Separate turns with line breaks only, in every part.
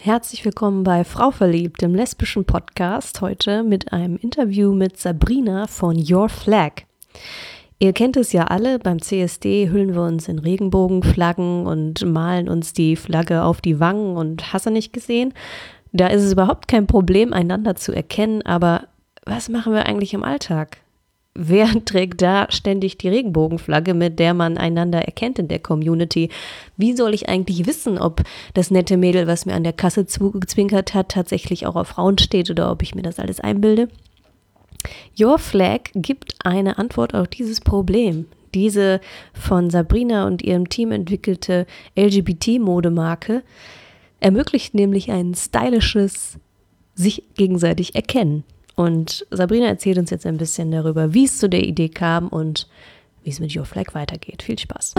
Herzlich willkommen bei Frau Verliebt, dem lesbischen Podcast, heute mit einem Interview mit Sabrina von Your Flag. Ihr kennt es ja alle, beim CSD hüllen wir uns in Regenbogenflaggen und malen uns die Flagge auf die Wangen und hast du nicht gesehen? Da ist es überhaupt kein Problem, einander zu erkennen, aber was machen wir eigentlich im Alltag? Wer trägt da ständig die Regenbogenflagge, mit der man einander erkennt in der Community? Wie soll ich eigentlich wissen, ob das nette Mädel, was mir an der Kasse zugezwinkert hat, tatsächlich auch auf Frauen steht oder ob ich mir das alles einbilde? Your Flag gibt eine Antwort auf dieses Problem. Diese von Sabrina und ihrem Team entwickelte LGBT-Modemarke ermöglicht nämlich ein stylisches sich gegenseitig erkennen. Und Sabrina erzählt uns jetzt ein bisschen darüber, wie es zu der Idee kam und wie es mit Your Flag weitergeht. Viel Spaß.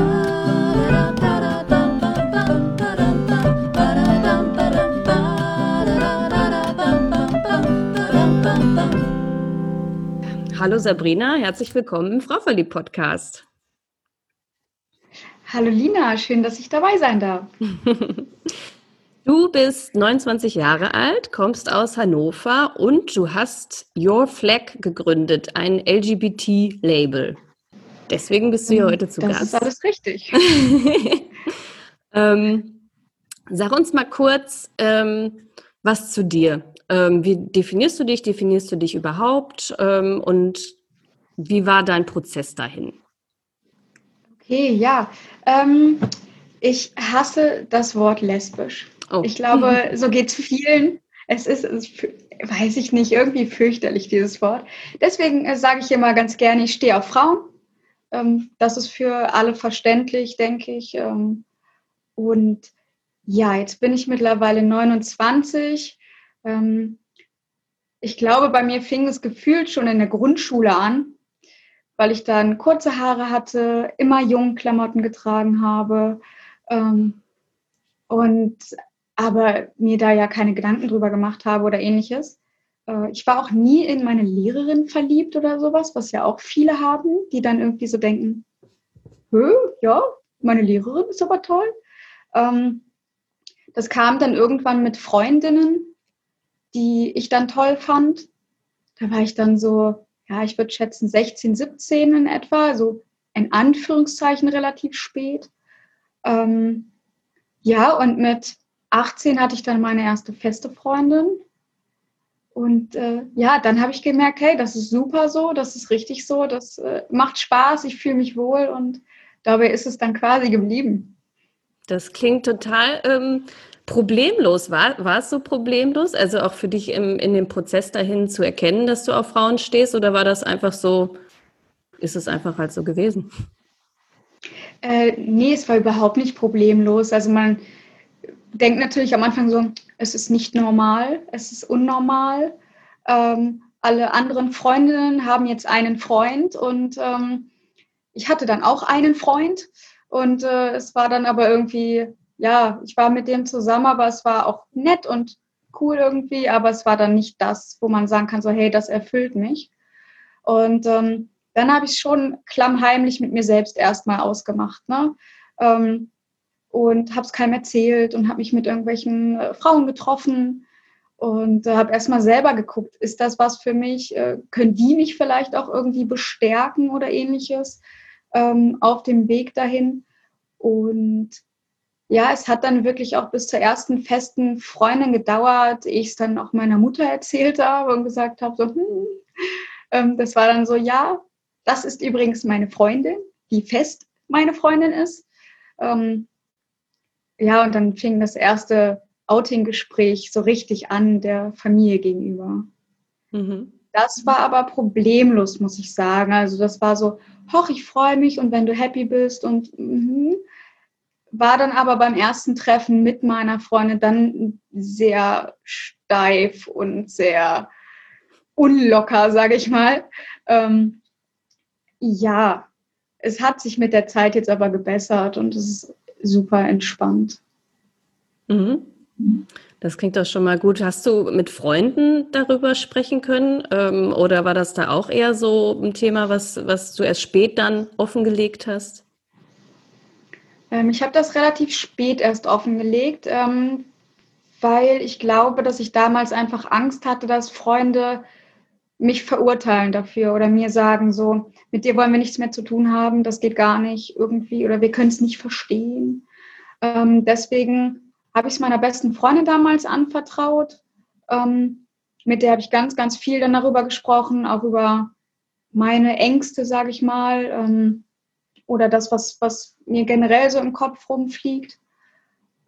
Hallo Sabrina, herzlich willkommen im Frau Verliebt Podcast.
Hallo Lina, schön, dass ich dabei sein darf.
Du bist 29 Jahre alt, kommst aus Hannover und du hast Your Flag gegründet, ein LGBT-Label. Deswegen bist du hier heute zu
das
Gast.
Das ist alles richtig.
ähm, sag uns mal kurz ähm, was zu dir. Ähm, wie definierst du dich? Definierst du dich überhaupt? Ähm, und wie war dein Prozess dahin?
Okay, ja. Ähm, ich hasse das Wort lesbisch. Oh. Ich glaube, so geht es vielen. Es ist, es, weiß ich nicht, irgendwie fürchterlich, dieses Wort. Deswegen äh, sage ich immer ganz gerne, ich stehe auf Frauen. Ähm, das ist für alle verständlich, denke ich. Ähm, und ja, jetzt bin ich mittlerweile 29. Ähm, ich glaube, bei mir fing es gefühlt schon in der Grundschule an, weil ich dann kurze Haare hatte, immer jungen Klamotten getragen habe. Ähm, und aber mir da ja keine Gedanken drüber gemacht habe oder ähnliches. Äh, ich war auch nie in meine Lehrerin verliebt oder sowas, was ja auch viele haben, die dann irgendwie so denken, Hö, ja, meine Lehrerin ist aber toll. Ähm, das kam dann irgendwann mit Freundinnen, die ich dann toll fand. Da war ich dann so, ja, ich würde schätzen 16, 17 in etwa, so in Anführungszeichen relativ spät. Ähm, ja, und mit 18 hatte ich dann meine erste feste Freundin. Und äh, ja, dann habe ich gemerkt, hey, das ist super so, das ist richtig so, das äh, macht Spaß, ich fühle mich wohl und dabei ist es dann quasi geblieben.
Das klingt total ähm, problemlos. War, war es so problemlos? Also auch für dich im, in dem Prozess dahin zu erkennen, dass du auf Frauen stehst oder war das einfach so, ist es einfach halt so gewesen?
Äh, nee, es war überhaupt nicht problemlos. Also man, denkt natürlich am Anfang so, es ist nicht normal, es ist unnormal. Ähm, alle anderen Freundinnen haben jetzt einen Freund und ähm, ich hatte dann auch einen Freund und äh, es war dann aber irgendwie, ja, ich war mit dem zusammen, aber es war auch nett und cool irgendwie, aber es war dann nicht das, wo man sagen kann, so hey, das erfüllt mich. Und ähm, dann habe ich schon klammheimlich mit mir selbst erstmal ausgemacht. Ne? Ähm, und habe es keinem erzählt und habe mich mit irgendwelchen äh, Frauen getroffen und äh, habe erstmal selber geguckt, ist das was für mich? Äh, können die mich vielleicht auch irgendwie bestärken oder ähnliches ähm, auf dem Weg dahin? Und ja, es hat dann wirklich auch bis zur ersten festen Freundin gedauert, ich es dann auch meiner Mutter erzählt habe und gesagt habe, so, hm, ähm, das war dann so, ja, das ist übrigens meine Freundin, die fest meine Freundin ist. Ähm, ja, und dann fing das erste Outing-Gespräch so richtig an der Familie gegenüber. Mhm. Das war aber problemlos, muss ich sagen. Also das war so, hoch, ich freue mich und wenn du happy bist und mm, war dann aber beim ersten Treffen mit meiner Freundin dann sehr steif und sehr unlocker, sage ich mal. Ähm, ja, es hat sich mit der Zeit jetzt aber gebessert und es ist super entspannt.
Mhm. Das klingt doch schon mal gut. Hast du mit Freunden darüber sprechen können? Ähm, oder war das da auch eher so ein Thema, was, was du erst spät dann offengelegt hast?
Ähm, ich habe das relativ spät erst offengelegt. Ähm, weil ich glaube, dass ich damals einfach Angst hatte, dass Freunde mich verurteilen dafür oder mir sagen so, mit dir wollen wir nichts mehr zu tun haben, das geht gar nicht irgendwie oder wir können es nicht verstehen. Ähm, deswegen habe ich es meiner besten Freundin damals anvertraut. Ähm, mit der habe ich ganz, ganz viel dann darüber gesprochen, auch über meine Ängste, sage ich mal, ähm, oder das, was, was mir generell so im Kopf rumfliegt.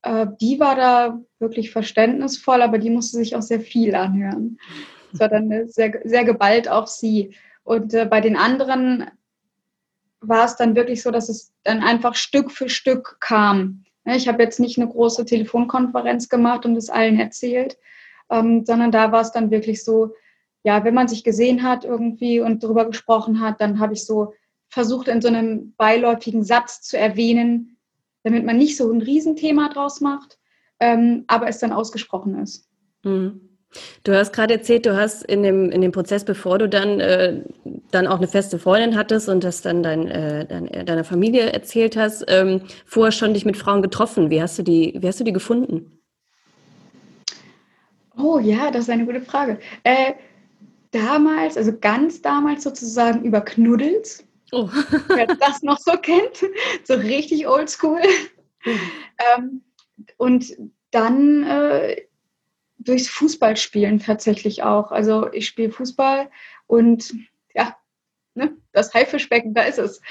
Äh, die war da wirklich verständnisvoll, aber die musste sich auch sehr viel anhören. Es war dann sehr, sehr geballt auf sie. Und äh, bei den anderen war es dann wirklich so, dass es dann einfach Stück für Stück kam. Ne, ich habe jetzt nicht eine große Telefonkonferenz gemacht und es allen erzählt, ähm, sondern da war es dann wirklich so, ja, wenn man sich gesehen hat irgendwie und darüber gesprochen hat, dann habe ich so versucht, in so einem beiläufigen Satz zu erwähnen, damit man nicht so ein Riesenthema draus macht, ähm, aber es dann ausgesprochen ist.
Mhm. Du hast gerade erzählt, du hast in dem, in dem Prozess, bevor du dann, äh, dann auch eine feste Freundin hattest und das dann dein, äh, dein, äh, deiner Familie erzählt hast, ähm, vorher schon dich mit Frauen getroffen. Wie hast du die, wie hast du die gefunden?
Oh ja, das ist eine gute Frage. Äh, damals, also ganz damals sozusagen über Knuddels. Oh. Wer das noch so kennt, so richtig oldschool. Mhm. Ähm, und dann äh, durchs Fußballspielen tatsächlich auch. Also ich spiele Fußball und ja, ne, das Haifischbecken, da ist es.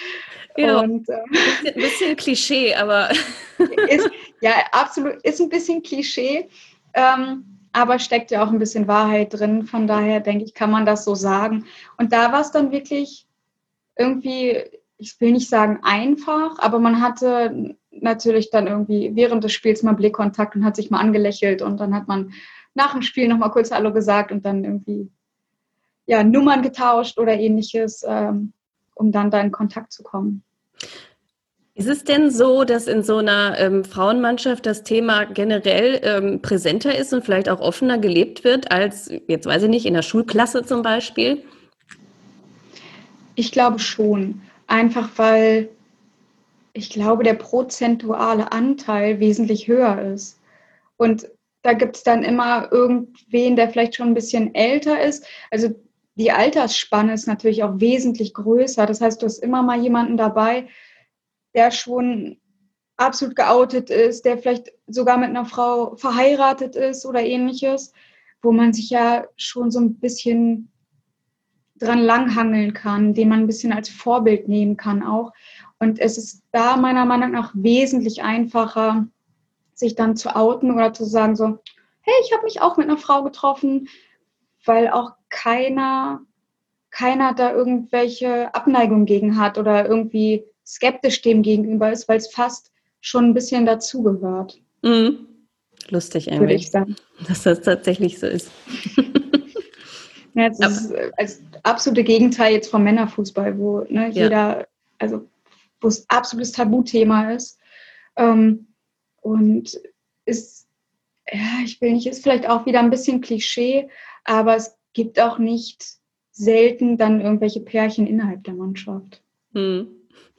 Ja, und, äh, ein bisschen Klischee, aber.
Ist, ja, absolut, ist ein bisschen Klischee, ähm, aber steckt ja auch ein bisschen Wahrheit drin. Von daher denke ich, kann man das so sagen. Und da war es dann wirklich irgendwie, ich will nicht sagen einfach, aber man hatte natürlich dann irgendwie während des Spiels mal Blickkontakt und hat sich mal angelächelt und dann hat man nach dem Spiel nochmal kurz Hallo gesagt und dann irgendwie ja, Nummern getauscht oder ähnliches, ähm, um dann da in Kontakt zu kommen.
Ist es denn so, dass in so einer ähm, Frauenmannschaft das Thema generell ähm, präsenter ist und vielleicht auch offener gelebt wird als, jetzt weiß ich nicht, in der Schulklasse zum Beispiel?
Ich glaube schon. Einfach weil ich glaube, der prozentuale Anteil wesentlich höher ist. Und da gibt es dann immer irgendwen, der vielleicht schon ein bisschen älter ist. Also die Altersspanne ist natürlich auch wesentlich größer. Das heißt, du hast immer mal jemanden dabei, der schon absolut geoutet ist, der vielleicht sogar mit einer Frau verheiratet ist oder ähnliches, wo man sich ja schon so ein bisschen dran langhangeln kann, den man ein bisschen als Vorbild nehmen kann auch. Und es ist da meiner Meinung nach wesentlich einfacher, sich dann zu outen oder zu sagen so, hey, ich habe mich auch mit einer Frau getroffen, weil auch keiner, keiner da irgendwelche Abneigung gegen hat oder irgendwie skeptisch dem gegenüber ist, weil es fast schon ein bisschen dazugehört.
Mhm. Lustig eigentlich, würde ich sagen. dass das tatsächlich so ist.
ja, das ist als absolute Gegenteil jetzt vom Männerfußball, wo ne, jeder, ja. also wo es absolutes Tabuthema ist. Ähm, und ist, ja, ich will nicht, ist vielleicht auch wieder ein bisschen Klischee, aber es gibt auch nicht selten dann irgendwelche Pärchen innerhalb der Mannschaft. Hm.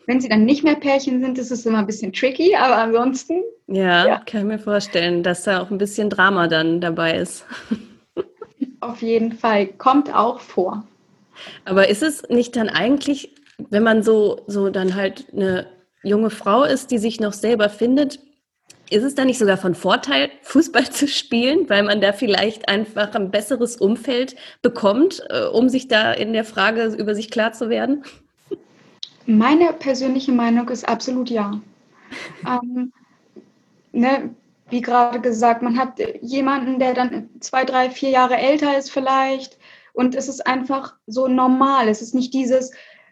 Wenn sie dann nicht mehr Pärchen sind, ist es immer ein bisschen tricky, aber ansonsten.
Ja, ja, kann ich mir vorstellen, dass da auch ein bisschen Drama dann dabei ist.
Auf jeden Fall, kommt auch vor.
Aber ist es nicht dann eigentlich, wenn man so, so dann halt eine junge Frau ist, die sich noch selber findet, ist es dann nicht sogar von Vorteil, Fußball zu spielen, weil man da vielleicht einfach ein besseres Umfeld bekommt, äh, um sich da in der Frage über sich klar zu werden?
Meine persönliche Meinung ist absolut ja. ähm, ne, wie gerade gesagt, man hat jemanden, der dann zwei, drei, vier Jahre älter ist vielleicht und es ist einfach so normal. Es ist nicht dieses,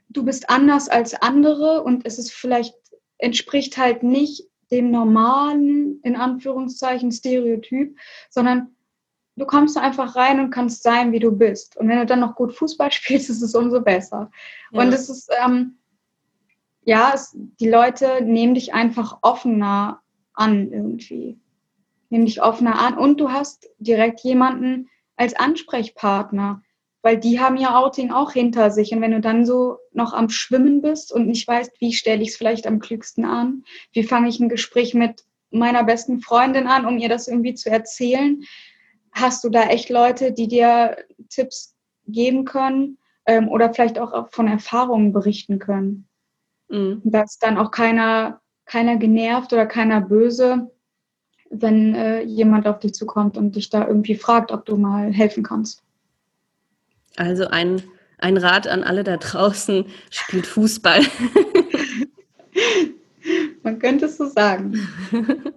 du bist anders als andere und es ist vielleicht entspricht halt nicht dem normalen, in Anführungszeichen, Stereotyp, sondern du kommst einfach rein und kannst sein, wie du bist. Und wenn du dann noch gut Fußball spielst, ist es umso besser. Ja. Und es ist, ähm, ja, es, die Leute nehmen dich einfach offener an irgendwie. Nehmen dich offener an und du hast direkt jemanden als Ansprechpartner weil die haben ja Outing auch hinter sich. Und wenn du dann so noch am Schwimmen bist und nicht weißt, wie stelle ich es vielleicht am klügsten an, wie fange ich ein Gespräch mit meiner besten Freundin an, um ihr das irgendwie zu erzählen. Hast du da echt Leute, die dir Tipps geben können ähm, oder vielleicht auch von Erfahrungen berichten können? Mhm. Dass dann auch keiner, keiner genervt oder keiner böse, wenn äh, jemand auf dich zukommt und dich da irgendwie fragt, ob du mal helfen kannst.
Also ein, ein Rat an alle da draußen, spielt Fußball.
Man könnte es so sagen.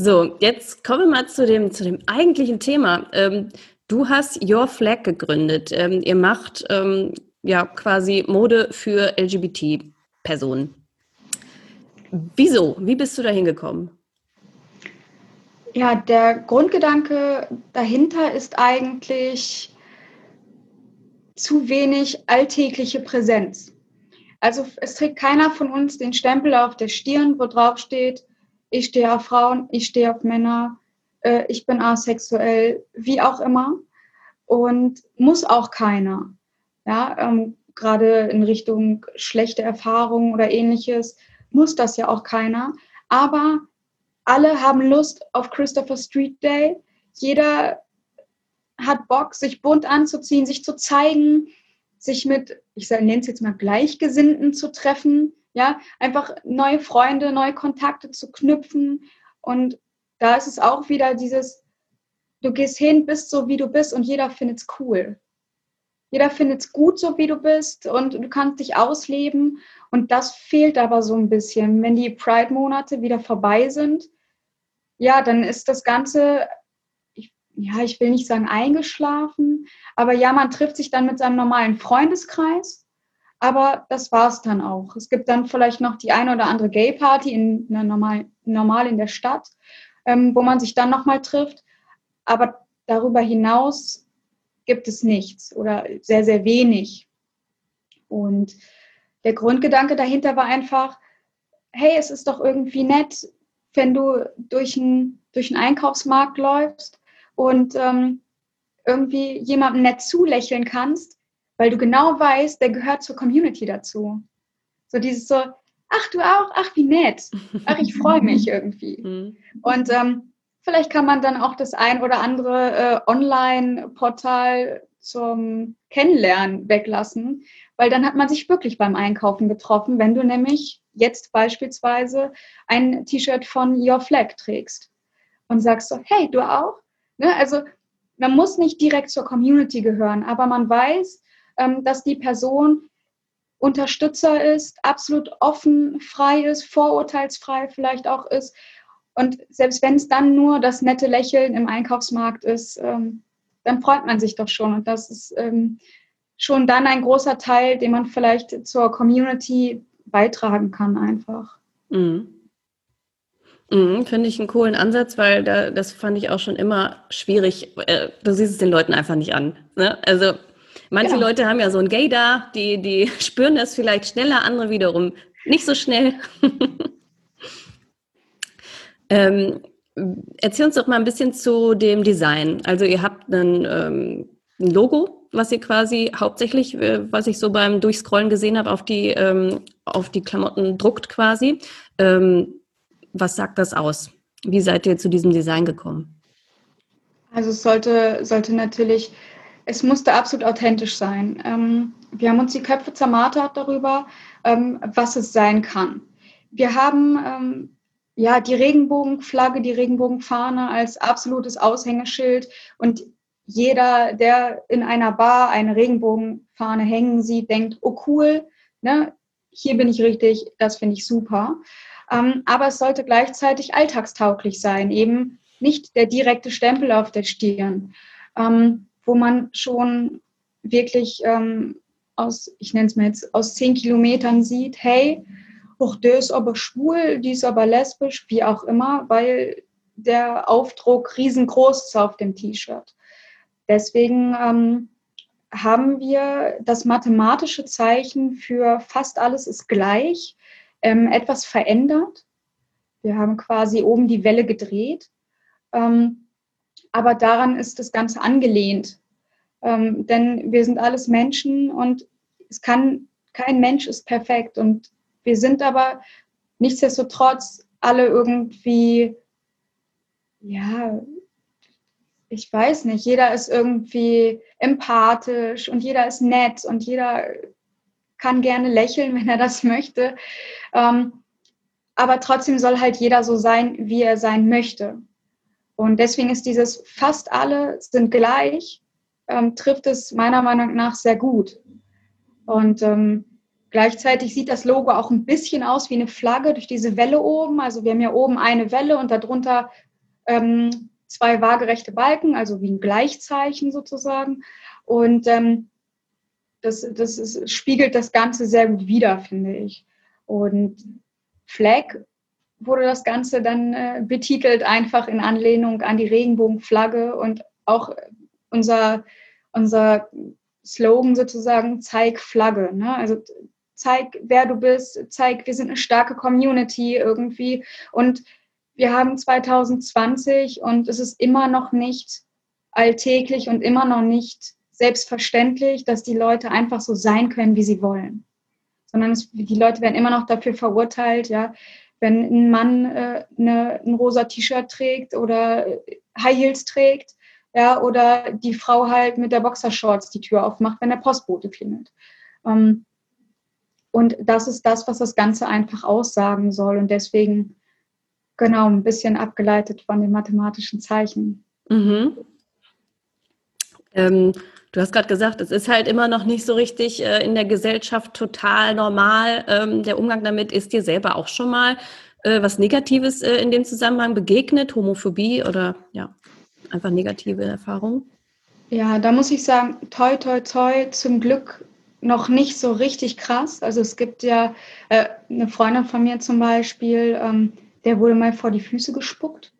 So, jetzt kommen wir mal zu dem, zu dem eigentlichen Thema. Ähm, du hast Your Flag gegründet. Ähm, ihr macht ähm, ja quasi Mode für LGBT-Personen. Wieso? Wie bist du da hingekommen?
Ja, der Grundgedanke dahinter ist eigentlich zu wenig alltägliche Präsenz. Also es trägt keiner von uns den Stempel auf der Stirn, wo drauf steht, ich stehe auf Frauen, ich stehe auf Männer, äh, ich bin asexuell, wie auch immer. Und muss auch keiner. Ja, ähm, gerade in Richtung schlechte Erfahrungen oder ähnliches, muss das ja auch keiner. Aber alle haben Lust auf Christopher Street Day. Jeder hat Bock, sich bunt anzuziehen, sich zu zeigen, sich mit, ich nenne es jetzt mal Gleichgesinnten zu treffen, ja, einfach neue Freunde, neue Kontakte zu knüpfen. Und da ist es auch wieder dieses, du gehst hin, bist so, wie du bist und jeder findet es cool. Jeder findet es gut, so wie du bist und du kannst dich ausleben. Und das fehlt aber so ein bisschen. Wenn die Pride-Monate wieder vorbei sind, ja, dann ist das Ganze, ja, ich will nicht sagen eingeschlafen, aber ja, man trifft sich dann mit seinem normalen Freundeskreis aber das war es dann auch. Es gibt dann vielleicht noch die eine oder andere Gay-Party in einer normal, normal in der Stadt, ähm, wo man sich dann nochmal trifft. Aber darüber hinaus gibt es nichts oder sehr, sehr wenig. Und der Grundgedanke dahinter war einfach, hey, es ist doch irgendwie nett, wenn du durch einen, durch einen Einkaufsmarkt läufst und ähm, irgendwie jemandem nett zulächeln kannst weil du genau weißt, der gehört zur Community dazu. So dieses so, ach du auch, ach wie nett, ach ich freue mich irgendwie. Mhm. Und ähm, vielleicht kann man dann auch das ein oder andere äh, Online-Portal zum Kennenlernen weglassen, weil dann hat man sich wirklich beim Einkaufen getroffen, wenn du nämlich jetzt beispielsweise ein T-Shirt von Your Flag trägst und sagst so, hey, du auch? Ne? Also man muss nicht direkt zur Community gehören, aber man weiß, ähm, dass die Person Unterstützer ist, absolut offen, frei ist, vorurteilsfrei vielleicht auch ist. Und selbst wenn es dann nur das nette Lächeln im Einkaufsmarkt ist, ähm, dann freut man sich doch schon. Und das ist ähm, schon dann ein großer Teil, den man vielleicht zur Community beitragen kann einfach. Mhm.
Mhm, Finde ich einen coolen Ansatz, weil da, das fand ich auch schon immer schwierig. Äh, du siehst es den Leuten einfach nicht an. Ne? Also Manche ja. Leute haben ja so ein Gay da, die, die spüren das vielleicht schneller, andere wiederum nicht so schnell. ähm, erzähl uns doch mal ein bisschen zu dem Design. Also ihr habt ein, ähm, ein Logo, was ihr quasi hauptsächlich, äh, was ich so beim Durchscrollen gesehen habe, auf die, ähm, auf die Klamotten druckt quasi. Ähm, was sagt das aus? Wie seid ihr zu diesem Design gekommen?
Also es sollte, sollte natürlich es musste absolut authentisch sein. Ähm, wir haben uns die Köpfe zermartert darüber, ähm, was es sein kann. Wir haben ähm, ja die Regenbogenflagge, die Regenbogenfahne als absolutes Aushängeschild und jeder, der in einer Bar eine Regenbogenfahne hängen sieht, denkt, oh cool, ne, hier bin ich richtig, das finde ich super. Ähm, aber es sollte gleichzeitig alltagstauglich sein, eben nicht der direkte Stempel auf der Stirn. Ähm, wo man schon wirklich ähm, aus, ich nenne es mal jetzt, aus zehn Kilometern sieht, hey, och, der ist aber schwul, die ist aber lesbisch, wie auch immer, weil der Aufdruck riesengroß ist auf dem T-Shirt. Deswegen ähm, haben wir das mathematische Zeichen für fast alles ist gleich ähm, etwas verändert. Wir haben quasi oben die Welle gedreht. Ähm, aber daran ist das Ganze angelehnt. Ähm, denn wir sind alles Menschen und es kann, kein Mensch ist perfekt. Und wir sind aber nichtsdestotrotz alle irgendwie, ja, ich weiß nicht, jeder ist irgendwie empathisch und jeder ist nett und jeder kann gerne lächeln, wenn er das möchte. Ähm, aber trotzdem soll halt jeder so sein, wie er sein möchte. Und deswegen ist dieses fast alle sind gleich, ähm, trifft es meiner Meinung nach sehr gut. Und ähm, gleichzeitig sieht das Logo auch ein bisschen aus wie eine Flagge durch diese Welle oben. Also wir haben ja oben eine Welle und darunter ähm, zwei waagerechte Balken, also wie ein Gleichzeichen sozusagen. Und ähm, das, das ist, spiegelt das Ganze sehr gut wider, finde ich. Und Flag wurde das Ganze dann äh, betitelt, einfach in Anlehnung an die Regenbogenflagge und auch unser, unser Slogan sozusagen, zeig Flagge. Ne? Also zeig, wer du bist, zeig, wir sind eine starke Community irgendwie. Und wir haben 2020 und es ist immer noch nicht alltäglich und immer noch nicht selbstverständlich, dass die Leute einfach so sein können, wie sie wollen. Sondern es, die Leute werden immer noch dafür verurteilt, ja, wenn ein Mann äh, eine, ein rosa T-Shirt trägt oder High Heels trägt, ja, oder die Frau halt mit der Boxershorts die Tür aufmacht, wenn der Postbote klingelt. Ähm, und das ist das, was das Ganze einfach aussagen soll. Und deswegen, genau, ein bisschen abgeleitet von den mathematischen Zeichen. Mhm.
Ähm, du hast gerade gesagt, es ist halt immer noch nicht so richtig äh, in der Gesellschaft total normal. Ähm, der Umgang damit ist dir selber auch schon mal äh, was Negatives äh, in dem Zusammenhang begegnet, Homophobie oder ja, einfach negative Erfahrungen?
Ja, da muss ich sagen, toi, toi, toi, zum Glück noch nicht so richtig krass. Also es gibt ja äh, eine Freundin von mir zum Beispiel, ähm, der wurde mal vor die Füße gespuckt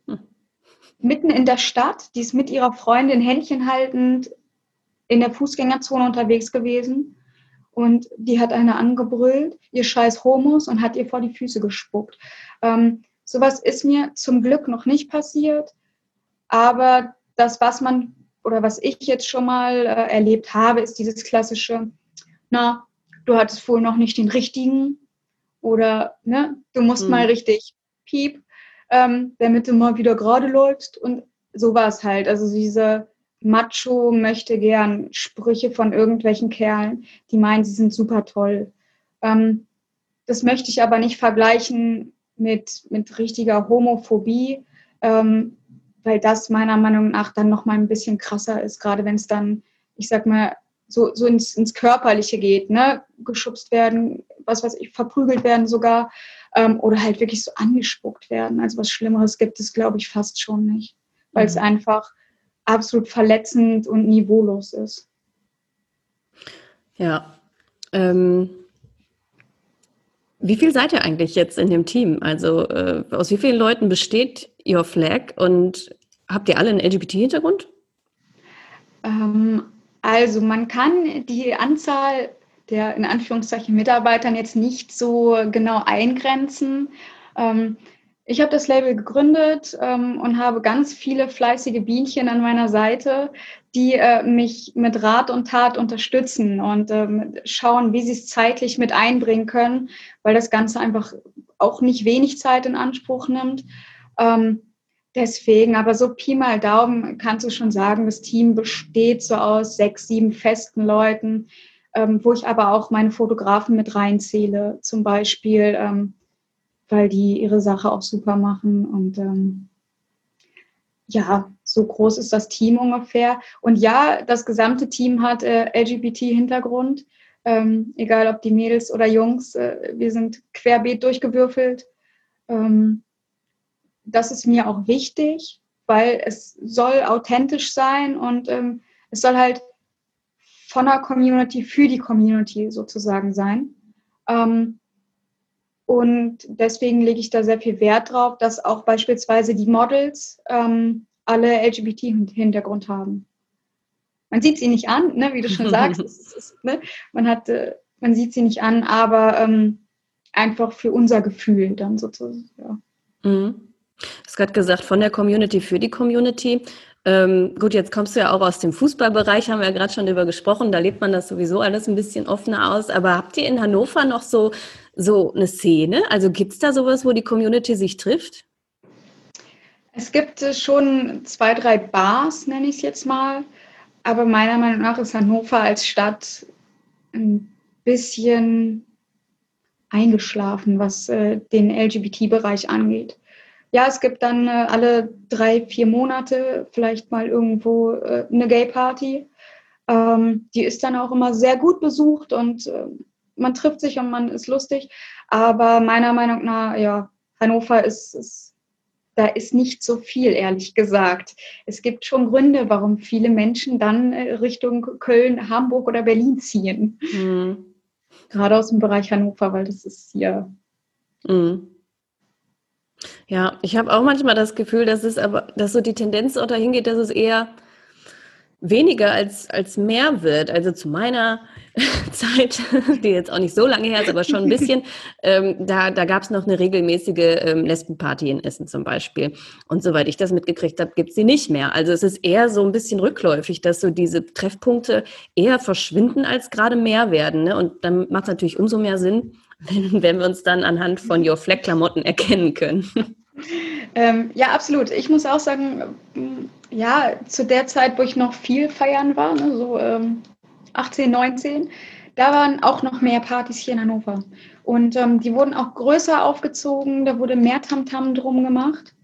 mitten in der Stadt. Die ist mit ihrer Freundin Händchen haltend in der Fußgängerzone unterwegs gewesen. Und die hat eine angebrüllt, ihr scheiß Homos, und hat ihr vor die Füße gespuckt. Ähm, sowas ist mir zum Glück noch nicht passiert. Aber das, was man oder was ich jetzt schon mal äh, erlebt habe, ist dieses klassische, na, du hattest wohl noch nicht den richtigen oder ne, du musst mhm. mal richtig piep ähm, damit du mal wieder gerade läufst. Und so war es halt. Also diese Macho möchte gern Sprüche von irgendwelchen Kerlen, die meinen, sie sind super toll. Ähm, das möchte ich aber nicht vergleichen mit, mit richtiger Homophobie, ähm, weil das meiner Meinung nach dann noch mal ein bisschen krasser ist, gerade wenn es dann, ich sag mal, so, so ins, ins Körperliche geht, ne? geschubst werden, was weiß ich, verprügelt werden sogar ähm, oder halt wirklich so angespuckt werden. Also was Schlimmeres gibt es, glaube ich, fast schon nicht, weil mhm. es einfach absolut verletzend und niveaulos ist.
Ja. Ähm, wie viel seid ihr eigentlich jetzt in dem Team? Also äh, aus wie vielen Leuten besteht Your Flag und habt ihr alle einen LGBT-Hintergrund?
Ähm, also man kann die Anzahl der in Anführungszeichen Mitarbeitern jetzt nicht so genau eingrenzen. Ähm, ich habe das Label gegründet ähm, und habe ganz viele fleißige Bienchen an meiner Seite, die äh, mich mit Rat und Tat unterstützen und ähm, schauen, wie sie es zeitlich mit einbringen können, weil das Ganze einfach auch nicht wenig Zeit in Anspruch nimmt. Ähm, deswegen, aber so Pi mal Daumen kannst du schon sagen, das Team besteht so aus sechs, sieben festen Leuten, ähm, wo ich aber auch meine Fotografen mit reinzähle, zum Beispiel, ähm, weil die ihre Sache auch super machen. Und ähm, ja, so groß ist das Team ungefähr. Und ja, das gesamte Team hat äh, LGBT-Hintergrund, ähm, egal ob die Mädels oder Jungs. Äh, wir sind querbeet durchgewürfelt. Ähm, das ist mir auch wichtig, weil es soll authentisch sein und ähm, es soll halt von der Community für die Community sozusagen sein. Ähm, und deswegen lege ich da sehr viel Wert drauf, dass auch beispielsweise die Models ähm, alle LGBT-Hintergrund haben. Man sieht sie nicht an, ne, wie du schon sagst. ist, ist, ne, man, hat, äh, man sieht sie nicht an, aber ähm, einfach für unser Gefühl dann sozusagen. Ja.
Mhm. Du hast gerade gesagt, von der Community für die Community. Ähm, gut, jetzt kommst du ja auch aus dem Fußballbereich, haben wir ja gerade schon drüber gesprochen. Da lebt man das sowieso alles ein bisschen offener aus. Aber habt ihr in Hannover noch so so eine Szene? Also gibt es da sowas, wo die Community sich trifft?
Es gibt schon zwei, drei Bars, nenne ich es jetzt mal. Aber meiner Meinung nach ist Hannover als Stadt ein bisschen eingeschlafen, was äh, den LGBT-Bereich angeht. Ja, es gibt dann äh, alle drei, vier Monate vielleicht mal irgendwo äh, eine Gay-Party. Ähm, die ist dann auch immer sehr gut besucht und äh, man trifft sich und man ist lustig. Aber meiner Meinung nach, ja, Hannover ist, ist, da ist nicht so viel, ehrlich gesagt. Es gibt schon Gründe, warum viele Menschen dann äh, Richtung Köln, Hamburg oder Berlin ziehen. Mhm. Gerade aus dem Bereich Hannover, weil das ist hier. Mhm.
Ja, ich habe auch manchmal das Gefühl, dass es aber, dass so die Tendenz auch dahin geht, dass es eher weniger als, als mehr wird. Also zu meiner Zeit, die jetzt auch nicht so lange her ist, aber schon ein bisschen, ähm, da, da gab es noch eine regelmäßige ähm, Lesbenparty in Essen zum Beispiel. Und soweit ich das mitgekriegt habe, gibt es sie nicht mehr. Also es ist eher so ein bisschen rückläufig, dass so diese Treffpunkte eher verschwinden als gerade mehr werden. Ne? Und dann macht es natürlich umso mehr Sinn, wenn, wenn wir uns dann anhand von Your Flag-Klamotten erkennen können.
Ähm, ja, absolut. Ich muss auch sagen, ja, zu der Zeit, wo ich noch viel feiern war, ne, so ähm, 18, 19, da waren auch noch mehr Partys hier in Hannover. Und ähm, die wurden auch größer aufgezogen, da wurde mehr Tamtam -Tam drum gemacht,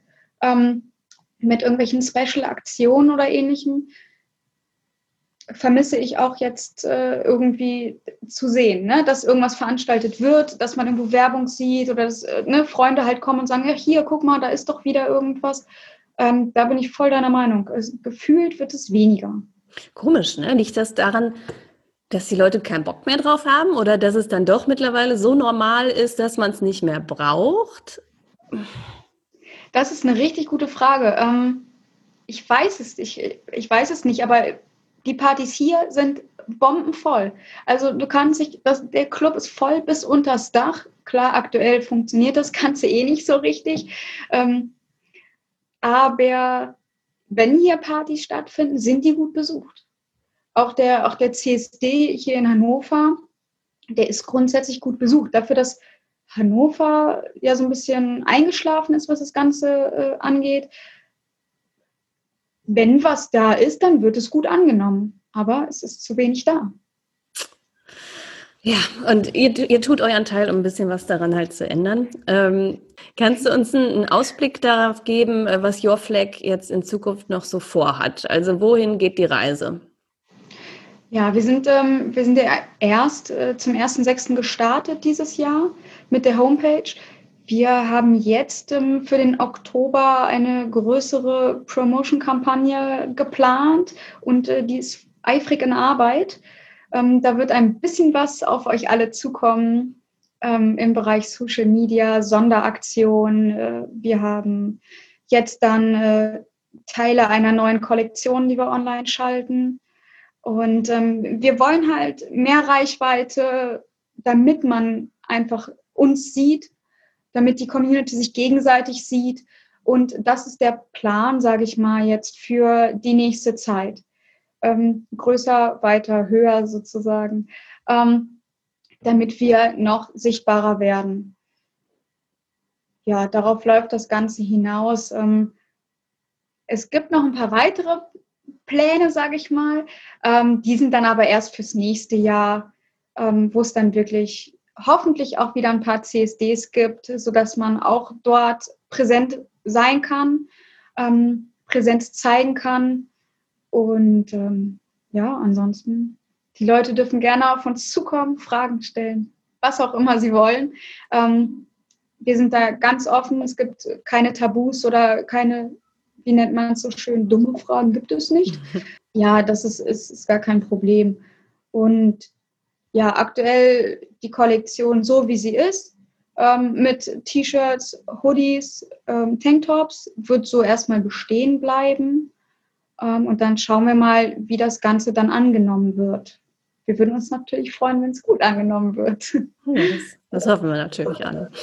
ähm, mit irgendwelchen Special-Aktionen oder ähnlichem. Vermisse ich auch jetzt äh, irgendwie zu sehen, ne? dass irgendwas veranstaltet wird, dass man irgendwo Werbung sieht oder dass äh, ne, Freunde halt kommen und sagen, ja, hier, guck mal, da ist doch wieder irgendwas. Ähm, da bin ich voll deiner Meinung. Es, gefühlt wird es weniger.
Komisch, ne? Liegt das daran, dass die Leute keinen Bock mehr drauf haben oder dass es dann doch mittlerweile so normal ist, dass man es nicht mehr braucht?
Das ist eine richtig gute Frage. Ähm, ich weiß es, ich, ich weiß es nicht, aber die Partys hier sind bombenvoll. Also du kannst dich, das, der Club ist voll bis unters Dach. Klar, aktuell funktioniert das Ganze eh nicht so richtig. Ähm, aber wenn hier Partys stattfinden, sind die gut besucht. Auch der, auch der CSD hier in Hannover, der ist grundsätzlich gut besucht. Dafür, dass Hannover ja so ein bisschen eingeschlafen ist, was das Ganze äh, angeht. Wenn was da ist, dann wird es gut angenommen. Aber es ist zu wenig da.
Ja, und ihr, ihr tut euren Teil, um ein bisschen was daran halt zu ändern. Ähm, kannst du uns einen, Ausblick darauf geben, äh, was Your Flag jetzt in Zukunft noch so vorhat? Also wohin geht die Reise?
Ja, wir sind, ähm, wir sind ja erst äh, zum 1.6. gestartet dieses Jahr mit der Homepage. Wir haben jetzt ähm, für den Oktober eine größere Promotion-Kampagne geplant und äh, die ist eifrig in Arbeit. Ähm, da wird ein bisschen was auf euch alle zukommen ähm, im Bereich Social Media, Sonderaktionen. Äh, wir haben jetzt dann äh, Teile einer neuen Kollektion, die wir online schalten. Und ähm, wir wollen halt mehr Reichweite, damit man einfach uns sieht, damit die Community sich gegenseitig sieht. Und das ist der Plan, sage ich mal, jetzt für die nächste Zeit ähm, größer, weiter, höher sozusagen, ähm, damit wir noch sichtbarer werden. Ja, darauf läuft das Ganze hinaus. Ähm, es gibt noch ein paar weitere Pläne, sage ich mal. Ähm, die sind dann aber erst fürs nächste Jahr, ähm, wo es dann wirklich hoffentlich auch wieder ein paar CSDs gibt, sodass man auch dort präsent sein kann, ähm, Präsenz zeigen kann und ähm, ja, ansonsten, die Leute dürfen gerne auf uns zukommen, Fragen stellen, was auch immer sie wollen. Ähm, wir sind da ganz offen. Es gibt keine Tabus oder keine, wie nennt man es so schön, dumme Fragen gibt es nicht. Ja, das ist, ist, ist gar kein Problem. Und ja, aktuell die Kollektion so, wie sie ist, ähm, mit T-Shirts, Hoodies, ähm, Tanktops, wird so erstmal bestehen bleiben. Ähm, und dann schauen wir mal, wie das Ganze dann angenommen wird. Wir würden uns natürlich freuen, wenn es gut angenommen wird.
Das, das, hoffen wir natürlich alle.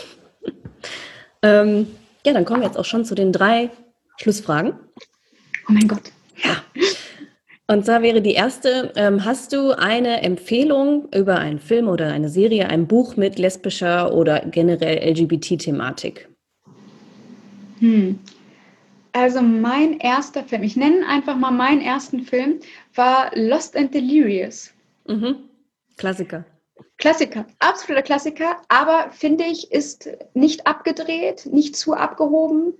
Ähm, ja, dann kommen wir jetzt auch schon zu den drei Schlussfragen.
Oh mein Gott.
Ja. Und zwar wäre die erste, ähm, hast du eine Empfehlung über einen Film oder eine Serie, ein Buch mit lesbischer oder generell LGBT-Thematik?
Hm. Also mein erster Film, ich nenne einfach mal meinen ersten Film, war Lost and Delirious.
Mhm. Klassiker.
Klassiker, absoluter Klassiker, aber finde ich, ist nicht abgedreht, nicht zu abgehoben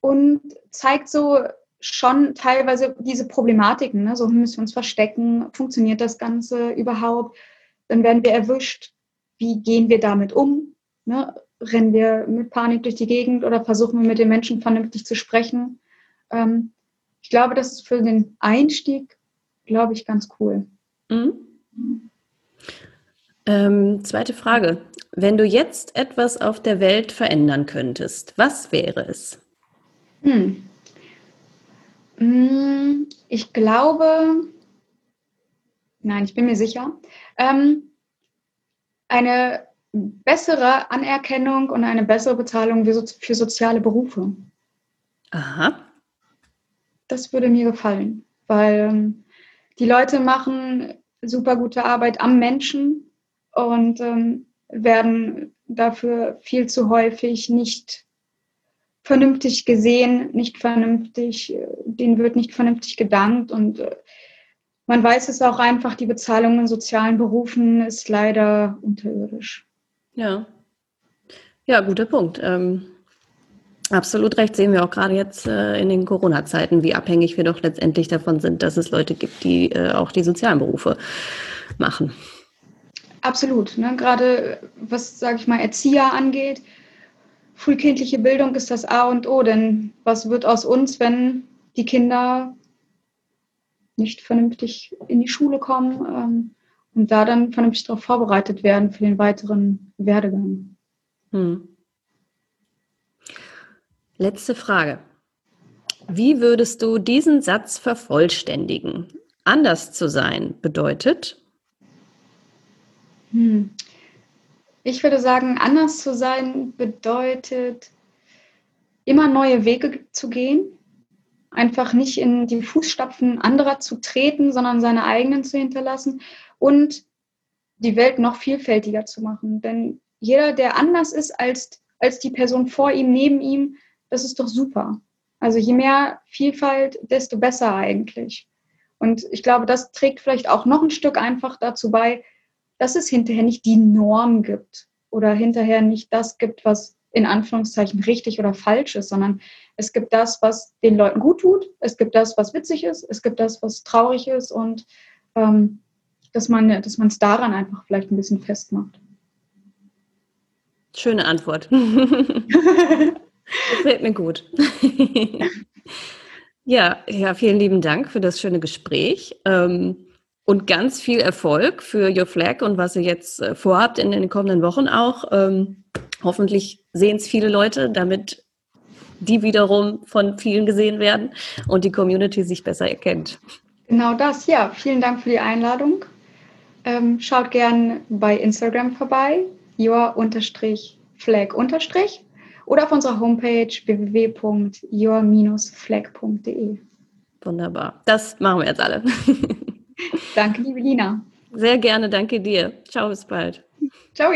und zeigt so schon teilweise diese Problematiken. Ne? So müssen wir uns verstecken, funktioniert das Ganze überhaupt? Dann werden wir erwischt. Wie gehen wir damit um? Ne? Rennen wir mit Panik durch die Gegend oder versuchen wir mit den Menschen vernünftig zu sprechen? Ähm, ich glaube, das ist für den Einstieg, glaube ich, ganz cool. Mhm.
Ähm, zweite Frage. Wenn du jetzt etwas auf der Welt verändern könntest, was wäre es?
Hm. hm ich glaube, nein, ich bin mir sicher, ähm, eine bessere Anerkennung und eine bessere Bezahlung für, soziale Berufe.
Aha.
Das würde mir gefallen, weil ähm, die Leute machen super gute Arbeit am Menschen und ähm, werden dafür viel zu häufig nicht vernünftig gesehen, nicht vernünftig, äh, denen wird nicht vernünftig gedankt und äh, man weiß es auch einfach, die Bezahlung in sozialen Berufen ist leider unterirdisch.
Ja, ja, guter Punkt. Ähm, absolut recht, sehen wir auch gerade jetzt äh, in den Corona-Zeiten, wie abhängig wir doch letztendlich davon sind, dass es Leute gibt, die äh, auch die sozialen Berufe machen.
Absolut. Ne? Gerade was, sage ich mal, Erzieher angeht, frühkindliche Bildung ist das A und O. Denn was wird aus uns, wenn die Kinder nicht vernünftig in die Schule kommen ähm, und da dann vernünftig darauf vorbereitet werden für den weiteren Werdegang? Hm.
Letzte Frage. Wie würdest du diesen Satz vervollständigen? Anders zu sein bedeutet,
hm. Ich würde sagen, anders zu sein bedeutet, immer neue Wege zu gehen, einfach nicht in die Fußstapfen anderer zu treten, sondern seine eigenen zu hinterlassen und die Welt noch vielfältiger zu machen. Denn jeder, der anders ist als, als die Person vor ihm, neben ihm, das ist doch super. Also je mehr Vielfalt, desto besser eigentlich. Und ich glaube, das trägt vielleicht auch noch ein Stück einfach dazu bei, dass es hinterher nicht die Norm gibt oder hinterher nicht das gibt, was in Anführungszeichen richtig oder falsch ist, sondern es gibt das, was den Leuten gut tut, es gibt das, was witzig ist, es gibt das, was traurig ist und ähm, dass man dass es daran einfach vielleicht ein bisschen festmacht.
Schöne Antwort. Gefällt mir gut. ja, ja, vielen lieben Dank für das schöne Gespräch. Ähm, und ganz viel Erfolg für Your Flag und was ihr jetzt äh, vorhabt in den kommenden Wochen auch. Ähm, hoffentlich sehen es viele Leute, damit die wiederum von vielen gesehen werden und die Community sich besser erkennt.
Genau das, ja. Vielen Dank für die Einladung. Ähm, schaut gern bei Instagram vorbei, your-flag- oder auf unserer Homepage www.your-flag.de.
Wunderbar. Das machen wir jetzt alle.
Danke, liebe Lina.
Sehr gerne, danke dir. Ciao, bis bald.
Ciao.